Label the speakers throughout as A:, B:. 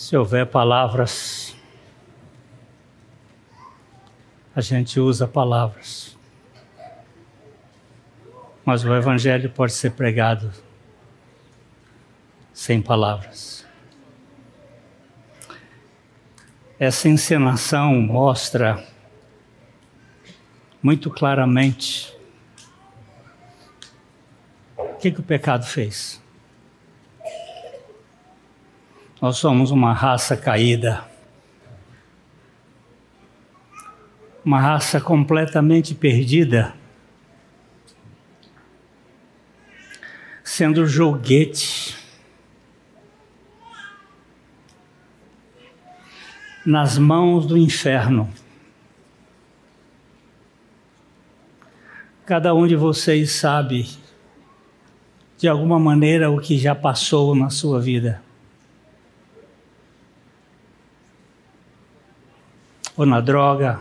A: Se houver palavras, a gente usa palavras. Mas o Evangelho pode ser pregado sem palavras. Essa encenação mostra muito claramente o que, que o pecado fez. Nós somos uma raça caída. Uma raça completamente perdida. Sendo joguete nas mãos do inferno. Cada um de vocês sabe, de alguma maneira, o que já passou na sua vida. Ou na droga,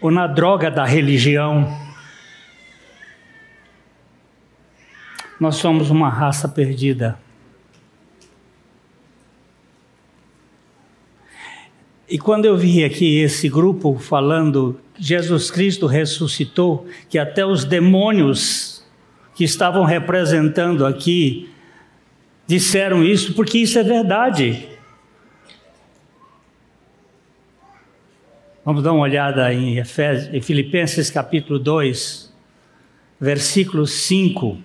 A: ou na droga da religião. Nós somos uma raça perdida. E quando eu vi aqui esse grupo falando Jesus Cristo ressuscitou, que até os demônios que estavam representando aqui disseram isso, porque isso é verdade. Vamos dar uma olhada em, Efésios, em Filipenses capítulo 2, versículo 5.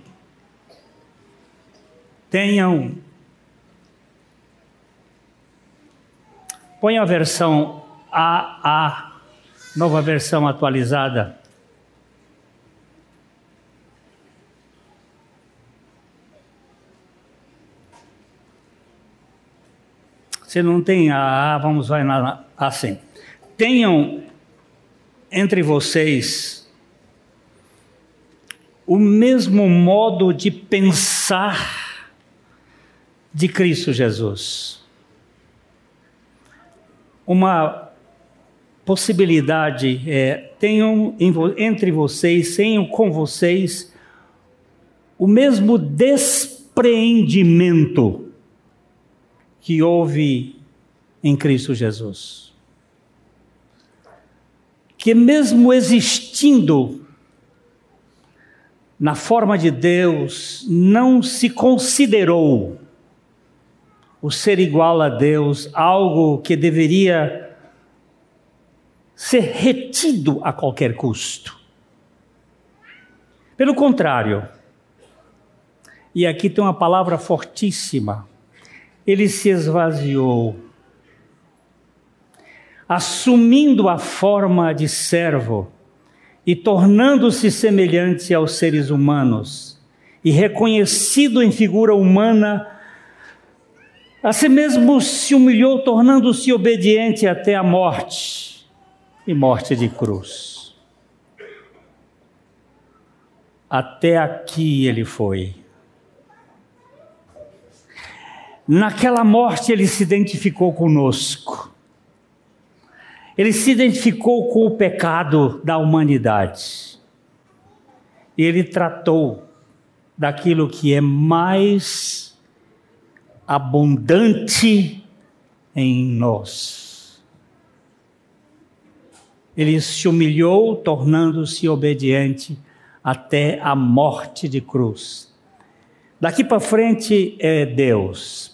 A: Tenham. Põe a versão AA, nova versão atualizada. Se não tem AA, vamos vai na assim tenham entre vocês o mesmo modo de pensar de Cristo Jesus. Uma possibilidade é: tenham entre vocês, tenham com vocês o mesmo despreendimento que houve em Cristo Jesus que, mesmo existindo na forma de Deus, não se considerou o ser igual a Deus algo que deveria ser retido a qualquer custo. Pelo contrário, e aqui tem uma palavra fortíssima, ele se esvaziou assumindo a forma de servo e tornando-se semelhante aos seres humanos, e reconhecido em figura humana, a si mesmo se humilhou, tornando-se obediente até a morte e morte de cruz. Até aqui ele foi. Naquela morte ele se identificou conosco ele se identificou com o pecado da humanidade. Ele tratou daquilo que é mais abundante em nós. Ele se humilhou, tornando-se obediente até a morte de cruz. Daqui para frente é Deus.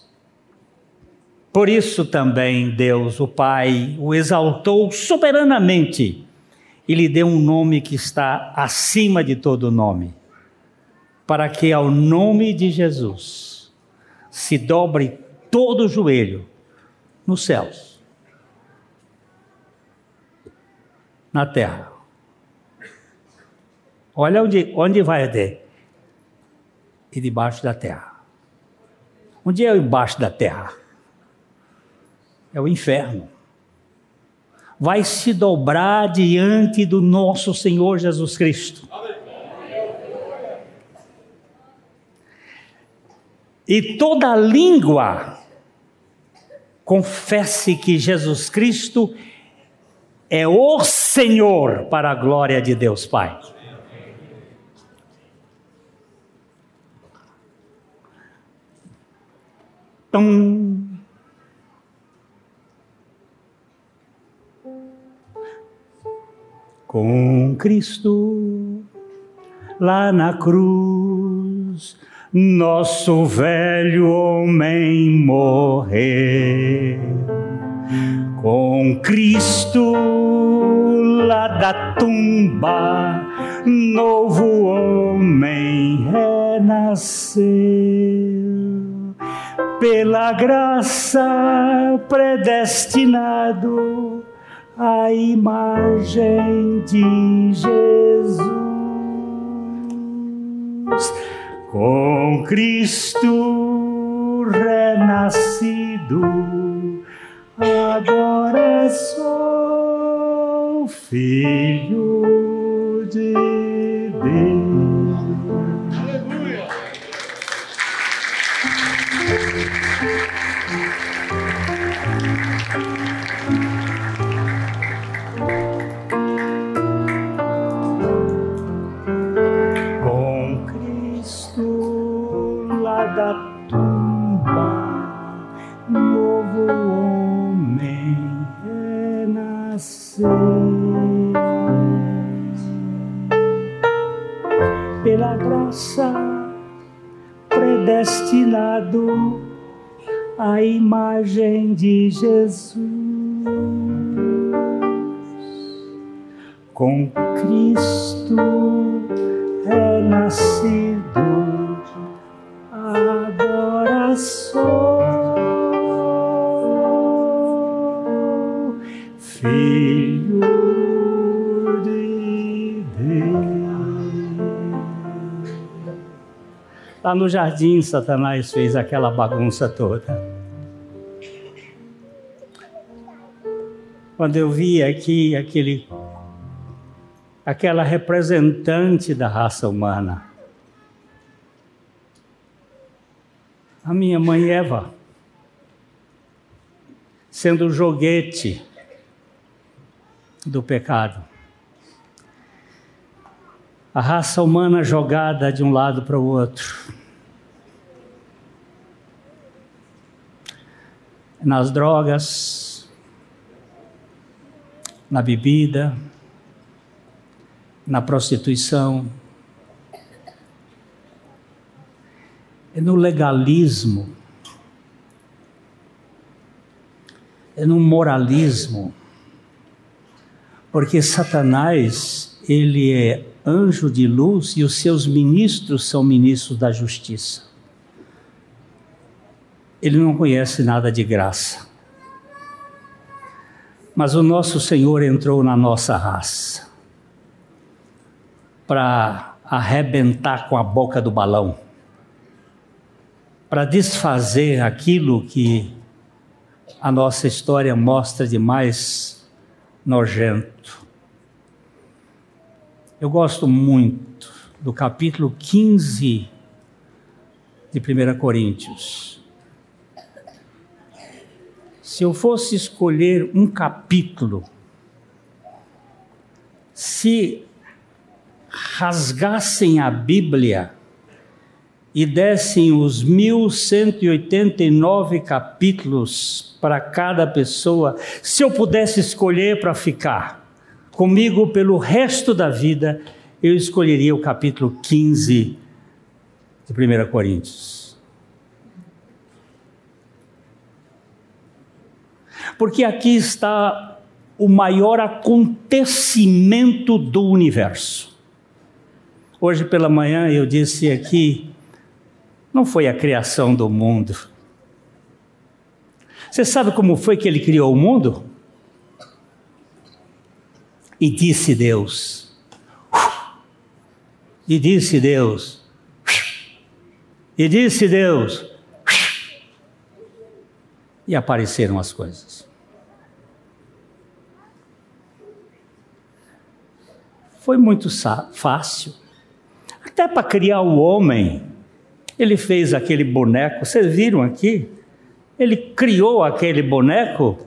A: Por isso também Deus, o Pai, o exaltou soberanamente e lhe deu um nome que está acima de todo nome, para que ao nome de Jesus se dobre todo o joelho nos céus, na terra. Olha onde, onde vai até. E debaixo da terra. Onde é embaixo da terra? É o inferno. Vai se dobrar diante do nosso Senhor Jesus Cristo. E toda língua confesse que Jesus Cristo é o Senhor para a glória de Deus Pai. Tum. Com Cristo lá na cruz, nosso velho homem morreu. Com Cristo lá da tumba, novo homem renasceu. Pela graça predestinado a imagem de Jesus. Com Cristo renascido, agora sou filho tumba, novo homem renasceu. Pela graça predestinado à imagem de Jesus. Com Cristo renascido, agora Lá no jardim, Satanás fez aquela bagunça toda. Quando eu vi aqui aquele aquela representante da raça humana. A minha mãe Eva, sendo o joguete do pecado. A raça humana jogada de um lado para o outro. Nas drogas, na bebida, na prostituição, é no legalismo, é no moralismo, porque Satanás, ele é anjo de luz e os seus ministros são ministros da justiça. Ele não conhece nada de graça. Mas o nosso Senhor entrou na nossa raça para arrebentar com a boca do balão, para desfazer aquilo que a nossa história mostra de mais nojento. Eu gosto muito do capítulo 15 de 1 Coríntios. Se eu fosse escolher um capítulo, se rasgassem a Bíblia e dessem os 1189 capítulos para cada pessoa, se eu pudesse escolher para ficar comigo pelo resto da vida, eu escolheria o capítulo 15 de 1 Coríntios. Porque aqui está o maior acontecimento do universo. Hoje pela manhã eu disse aqui, não foi a criação do mundo. Você sabe como foi que ele criou o mundo? E disse Deus. E disse Deus. E disse Deus. E apareceram as coisas. Foi muito fácil. Até para criar o homem, ele fez aquele boneco. Vocês viram aqui? Ele criou aquele boneco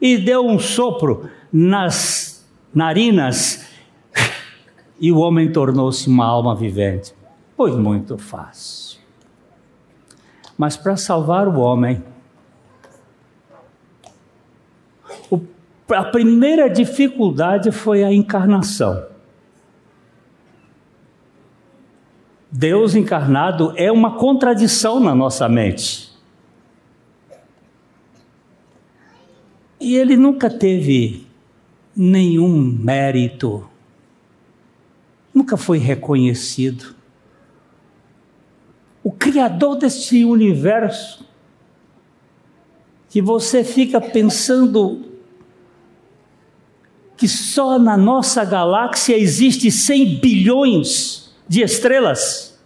A: e deu um sopro nas narinas e o homem tornou-se uma alma vivente. Foi muito fácil. mas para salvar o homem. A primeira dificuldade foi a encarnação. Deus encarnado é uma contradição na nossa mente. E ele nunca teve nenhum mérito, nunca foi reconhecido. O Criador deste universo, que você fica pensando que só na nossa galáxia existe 100 bilhões de estrelas.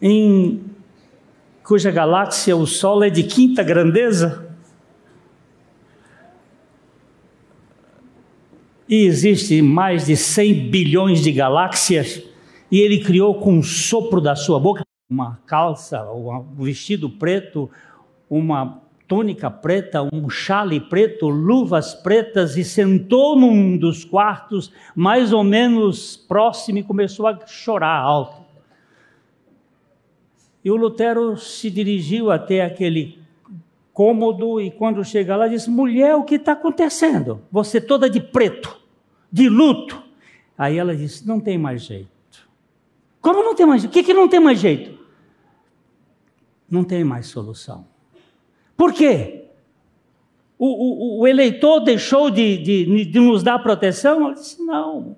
A: Em cuja galáxia o Sol é de quinta grandeza. E existe mais de 100 bilhões de galáxias, e ele criou com um sopro da sua boca uma calça, um vestido preto, uma túnica preta, um chale preto, luvas pretas e sentou num dos quartos, mais ou menos próximo, e começou a chorar alto. E o Lutero se dirigiu até aquele cômodo e quando chega lá disse: Mulher, o que está acontecendo? Você toda de preto, de luto. Aí ela disse: Não tem mais jeito. Como não tem mais jeito? O que, que não tem mais jeito? Não tem mais solução. Por quê? O, o, o eleitor deixou de, de, de, nos dar proteção? Ela disse: não. O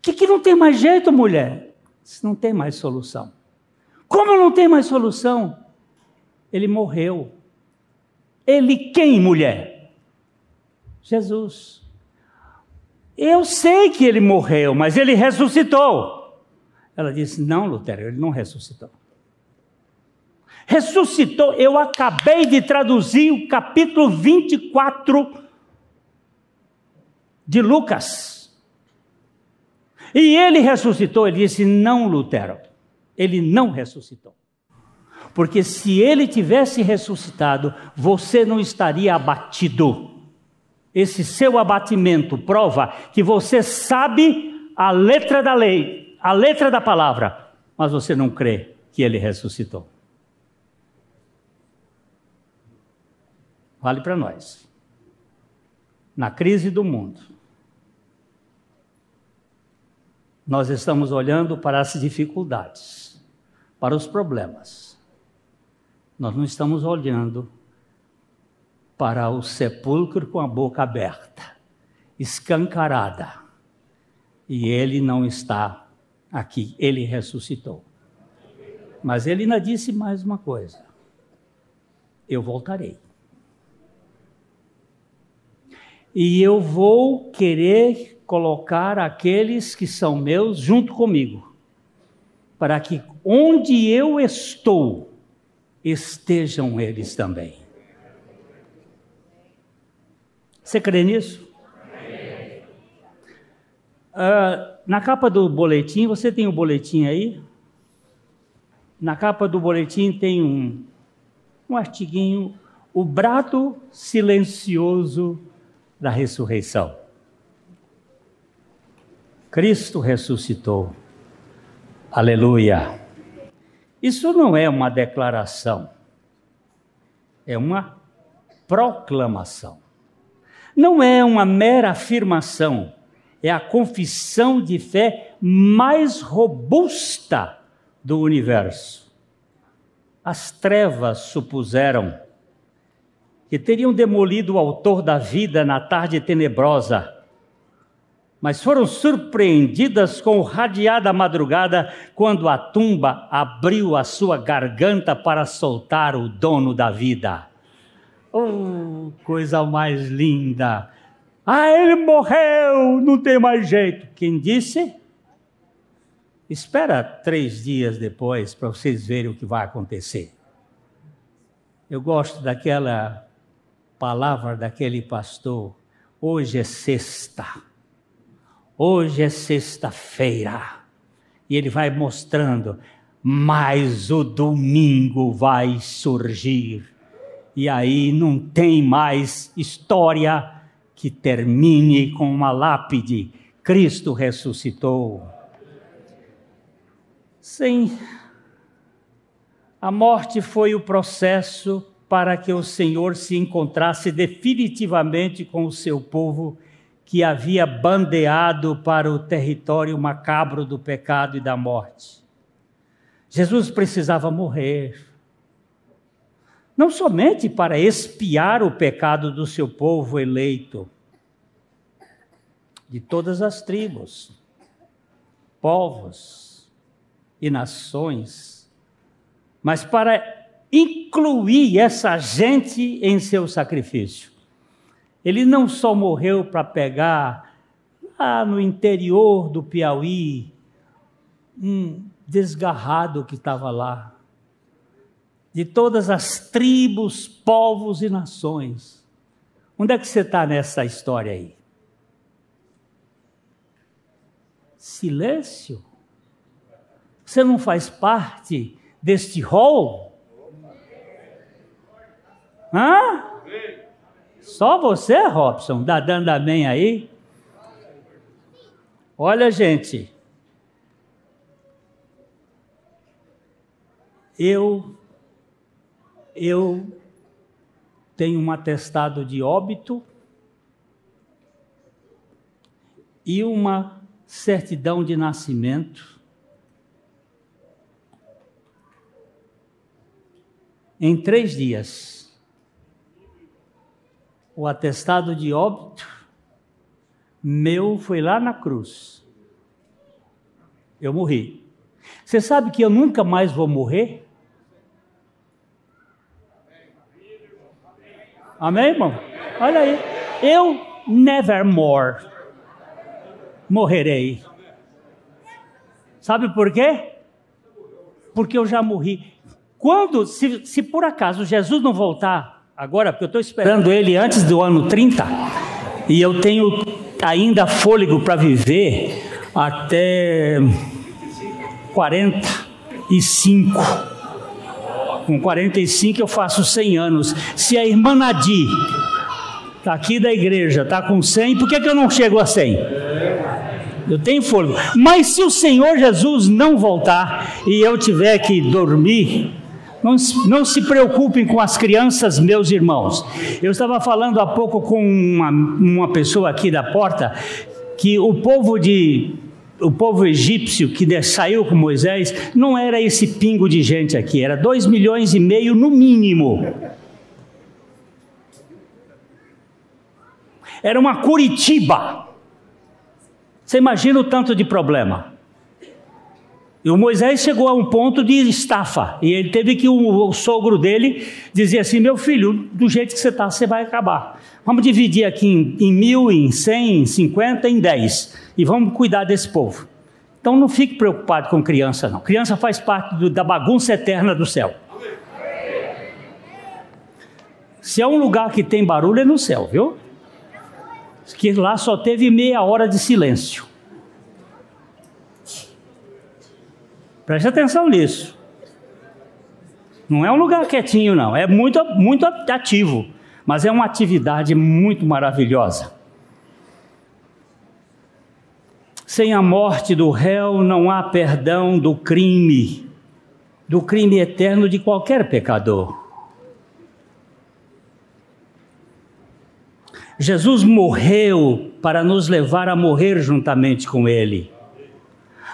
A: que, que não tem mais jeito, mulher? Disse, não tem mais solução. Como não tem mais solução? Ele morreu. Ele quem, mulher? Jesus. Eu sei que ele morreu, mas ele ressuscitou. Ela disse: Não, Lutero, ele não ressuscitou ressuscitou. Eu acabei de traduzir o capítulo 24 de Lucas. E ele ressuscitou. Ele disse: Não, Lutero, ele não ressuscitou. Porque se ele tivesse ressuscitado, você não estaria abatido. Esse seu abatimento prova que você sabe a letra da lei, a letra da palavra, mas você não crê que ele ressuscitou. Vale para nós. Na crise do mundo, nós estamos olhando para as dificuldades, para os problemas. Nós não estamos olhando para o sepulcro com a boca aberta, escancarada. E ele não está aqui, ele ressuscitou. Mas ele ainda disse mais uma coisa: eu voltarei e eu vou querer colocar aqueles que são meus junto comigo, para que onde eu estou, estejam eles também. Você crê nisso? Uh, na capa do boletim, você tem o um boletim aí? Na capa do boletim tem um, um artiguinho, o brado silencioso da ressurreição. Cristo ressuscitou. Aleluia. Isso não é uma declaração, é uma proclamação. Não é uma mera afirmação, é a confissão de fé mais robusta do universo. As trevas supuseram que teriam demolido o autor da vida na tarde tenebrosa, mas foram surpreendidas com radiada madrugada quando a tumba abriu a sua garganta para soltar o dono da vida. Oh, coisa mais linda! Ah, ele morreu, não tem mais jeito. Quem disse? Espera três dias depois para vocês verem o que vai acontecer. Eu gosto daquela palavra daquele pastor: hoje é sexta, hoje é sexta-feira. E ele vai mostrando, mas o domingo vai surgir. E aí não tem mais história que termine com uma lápide. Cristo ressuscitou. Sim, a morte foi o processo para que o Senhor se encontrasse definitivamente com o seu povo que havia bandeado para o território macabro do pecado e da morte. Jesus precisava morrer. Não somente para expiar o pecado do seu povo eleito, de todas as tribos, povos e nações, mas para incluir essa gente em seu sacrifício. Ele não só morreu para pegar lá no interior do Piauí um desgarrado que estava lá, de todas as tribos, povos e nações. Onde é que você está nessa história aí? Silêncio? Você não faz parte deste rol? Hã? Só você, Robson, dá dando amém aí? Olha, gente. Eu eu tenho um atestado de óbito e uma certidão de nascimento. Em três dias o atestado de óbito meu foi lá na cruz. Eu morri. Você sabe que eu nunca mais vou morrer? Amém, irmão? Olha aí. Eu nevermore morrerei. Sabe por quê? Porque eu já morri. Quando, se, se por acaso Jesus não voltar, agora, porque eu estou esperando ele antes do ano 30, e eu tenho ainda fôlego para viver até 45. Com 45 eu faço 100 anos. Se a irmã Nadir, está aqui da igreja, está com 100, por que, que eu não chego a 100? Eu tenho fôlego. Mas se o Senhor Jesus não voltar e eu tiver que dormir, não, não, se preocupem com as crianças, meus irmãos. Eu estava falando há pouco com uma, uma pessoa aqui da porta que o povo de o povo egípcio que saiu com Moisés não era esse pingo de gente aqui, era dois milhões e meio no mínimo. Era uma Curitiba. Você imagina o tanto de problema. E o Moisés chegou a um ponto de estafa, e ele teve que o, o sogro dele dizer assim: Meu filho, do jeito que você está, você vai acabar. Vamos dividir aqui em, em mil, em cem, em cinquenta, em dez, e vamos cuidar desse povo. Então não fique preocupado com criança, não. Criança faz parte do, da bagunça eterna do céu. Se é um lugar que tem barulho, é no céu, viu? Que lá só teve meia hora de silêncio. Preste atenção nisso. Não é um lugar quietinho, não. É muito, muito ativo. Mas é uma atividade muito maravilhosa. Sem a morte do réu não há perdão do crime, do crime eterno de qualquer pecador. Jesus morreu para nos levar a morrer juntamente com Ele.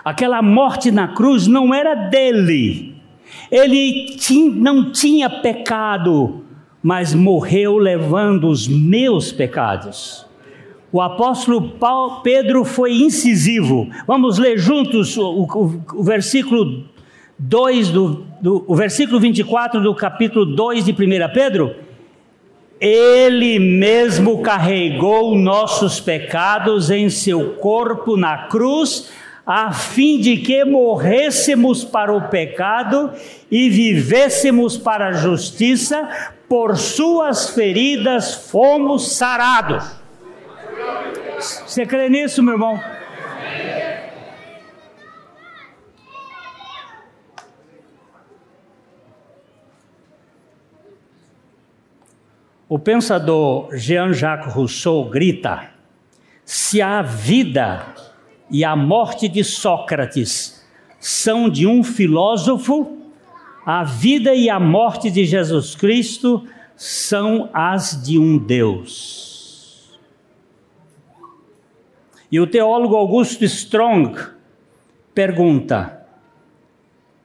A: Aquela morte na cruz não era dele. Ele não tinha pecado, mas morreu levando os meus pecados. O apóstolo Paulo, Pedro foi incisivo. Vamos ler juntos o, o, o versículo 2 do, do, o versículo 24 do capítulo 2 de 1 Pedro. Ele mesmo carregou nossos pecados em seu corpo na cruz, a fim de que morrêssemos para o pecado e vivêssemos para a justiça, por suas feridas fomos sarados. Você crê nisso, meu irmão? O pensador Jean-Jacques Rousseau grita: se a vida e a morte de Sócrates são de um filósofo, a vida e a morte de Jesus Cristo são as de um Deus. E o teólogo Augusto Strong pergunta: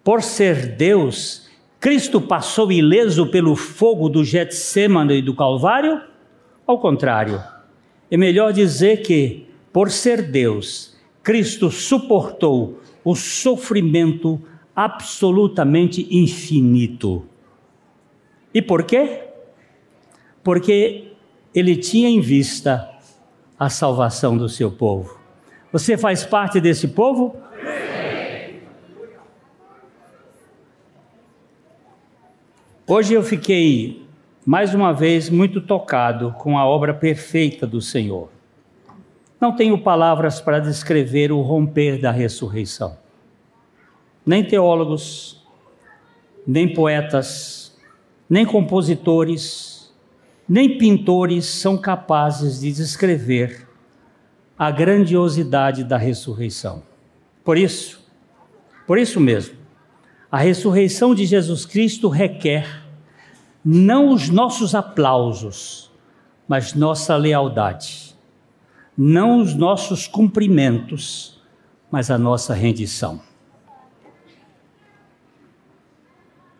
A: por ser Deus, Cristo passou ileso pelo fogo do Getsemane e do Calvário? Ao contrário, é melhor dizer que, por ser Deus, Cristo suportou o sofrimento absolutamente infinito. E por quê? Porque ele tinha em vista a salvação do seu povo. Você faz parte desse povo? Hoje eu fiquei, mais uma vez, muito tocado com a obra perfeita do Senhor. Não tenho palavras para descrever o romper da ressurreição. Nem teólogos, nem poetas, nem compositores, nem pintores são capazes de descrever a grandiosidade da ressurreição. Por isso, por isso mesmo, a ressurreição de Jesus Cristo requer não os nossos aplausos, mas nossa lealdade não os nossos cumprimentos, mas a nossa rendição.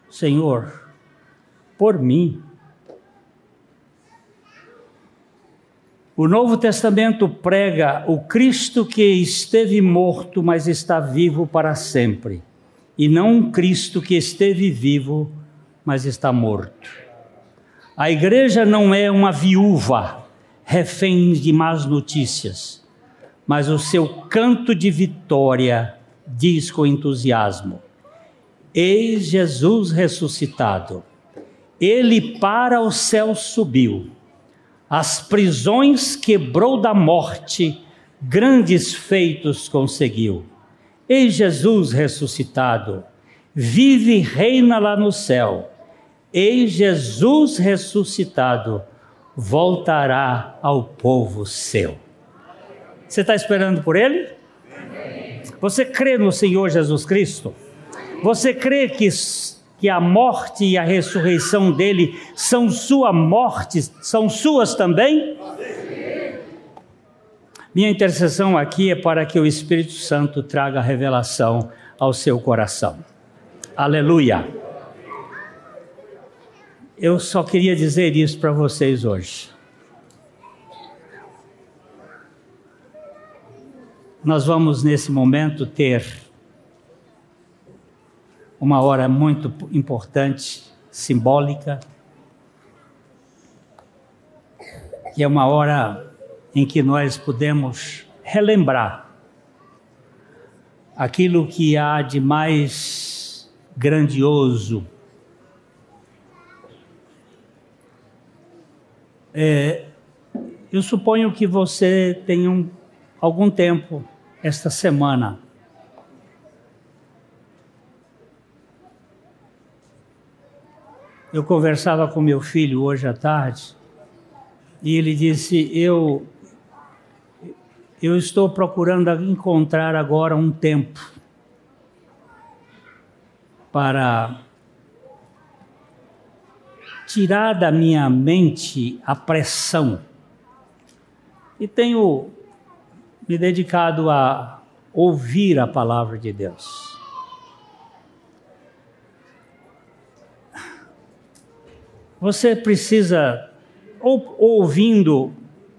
A: Senhor, por mim, O Novo Testamento prega o Cristo que esteve morto, mas está vivo para sempre, e não um Cristo que esteve vivo, mas está morto. A igreja não é uma viúva reféns de más notícias, mas o seu canto de vitória diz com entusiasmo: Eis Jesus ressuscitado. Ele para o céu subiu, as prisões quebrou da morte, grandes feitos conseguiu. Eis Jesus ressuscitado, vive e reina lá no céu. Eis Jesus ressuscitado voltará ao povo seu. Você está esperando por ele? Você crê no Senhor Jesus Cristo? Você crê que, que a morte e a ressurreição dele são sua morte, são suas também? Minha intercessão aqui é para que o Espírito Santo traga revelação ao seu coração. Aleluia. Eu só queria dizer isso para vocês hoje. Nós vamos, nesse momento, ter uma hora muito importante, simbólica, que é uma hora em que nós podemos relembrar aquilo que há de mais grandioso É, eu suponho que você tenha um, algum tempo esta semana. Eu conversava com meu filho hoje à tarde e ele disse: Eu, eu estou procurando encontrar agora um tempo para tirar da minha mente a pressão. E tenho me dedicado a ouvir a palavra de Deus. Você precisa, ou ouvindo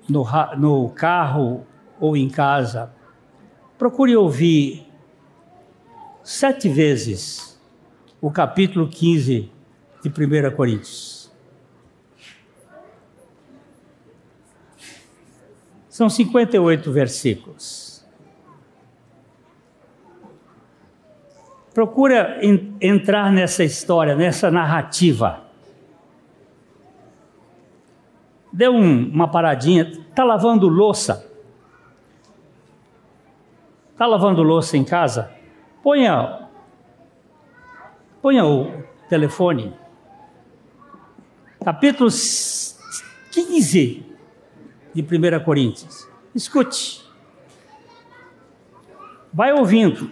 A: no, no carro ou em casa, procure ouvir sete vezes o capítulo 15 de 1 Coríntios. São 58 versículos. Procura entrar nessa história, nessa narrativa. Dê um, uma paradinha. Está lavando louça? Está lavando louça em casa? Ponha, ponha o telefone. Capítulo 15 de 1 Coríntios. Escute. Vai ouvindo.